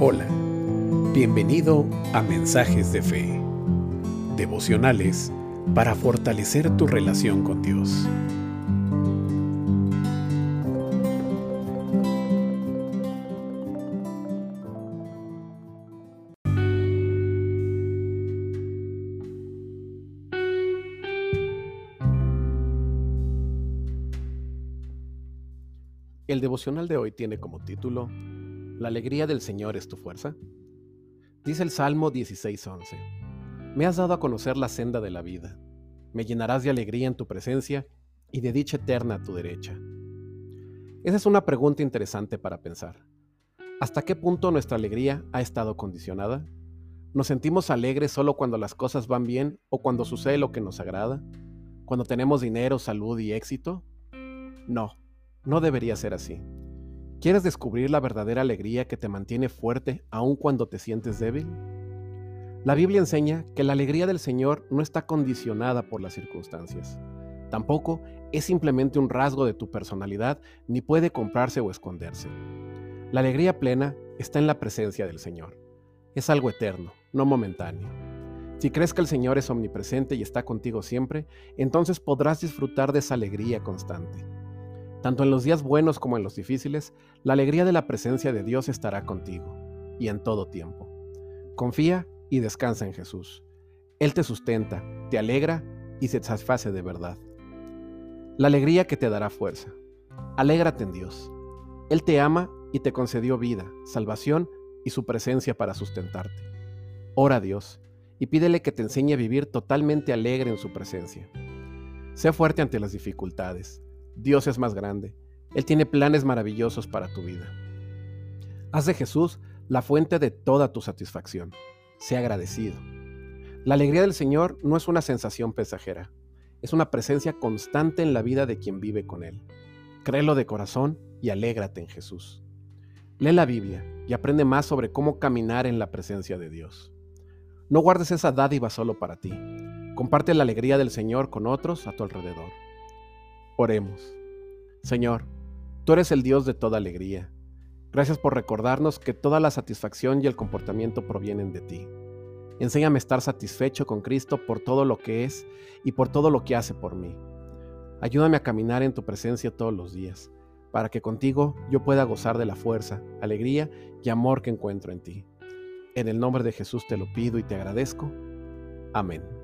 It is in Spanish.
Hola, bienvenido a Mensajes de Fe, devocionales para fortalecer tu relación con Dios. El devocional de hoy tiene como título ¿La alegría del Señor es tu fuerza? Dice el Salmo 16:11. Me has dado a conocer la senda de la vida. Me llenarás de alegría en tu presencia y de dicha eterna a tu derecha. Esa es una pregunta interesante para pensar. ¿Hasta qué punto nuestra alegría ha estado condicionada? ¿Nos sentimos alegres solo cuando las cosas van bien o cuando sucede lo que nos agrada? ¿Cuando tenemos dinero, salud y éxito? No, no debería ser así. ¿Quieres descubrir la verdadera alegría que te mantiene fuerte aun cuando te sientes débil? La Biblia enseña que la alegría del Señor no está condicionada por las circunstancias. Tampoco es simplemente un rasgo de tu personalidad ni puede comprarse o esconderse. La alegría plena está en la presencia del Señor. Es algo eterno, no momentáneo. Si crees que el Señor es omnipresente y está contigo siempre, entonces podrás disfrutar de esa alegría constante. Tanto en los días buenos como en los difíciles, la alegría de la presencia de Dios estará contigo, y en todo tiempo. Confía y descansa en Jesús. Él te sustenta, te alegra y se satisface de verdad. La alegría que te dará fuerza. Alégrate en Dios. Él te ama y te concedió vida, salvación y su presencia para sustentarte. Ora a Dios y pídele que te enseñe a vivir totalmente alegre en su presencia. Sé fuerte ante las dificultades Dios es más grande. Él tiene planes maravillosos para tu vida. Haz de Jesús la fuente de toda tu satisfacción. Sé agradecido. La alegría del Señor no es una sensación pasajera, es una presencia constante en la vida de quien vive con Él. Créelo de corazón y alégrate en Jesús. Lee la Biblia y aprende más sobre cómo caminar en la presencia de Dios. No guardes esa dádiva solo para ti. Comparte la alegría del Señor con otros a tu alrededor. Oremos. Señor, tú eres el Dios de toda alegría. Gracias por recordarnos que toda la satisfacción y el comportamiento provienen de ti. Enséñame a estar satisfecho con Cristo por todo lo que es y por todo lo que hace por mí. Ayúdame a caminar en tu presencia todos los días, para que contigo yo pueda gozar de la fuerza, alegría y amor que encuentro en ti. En el nombre de Jesús te lo pido y te agradezco. Amén.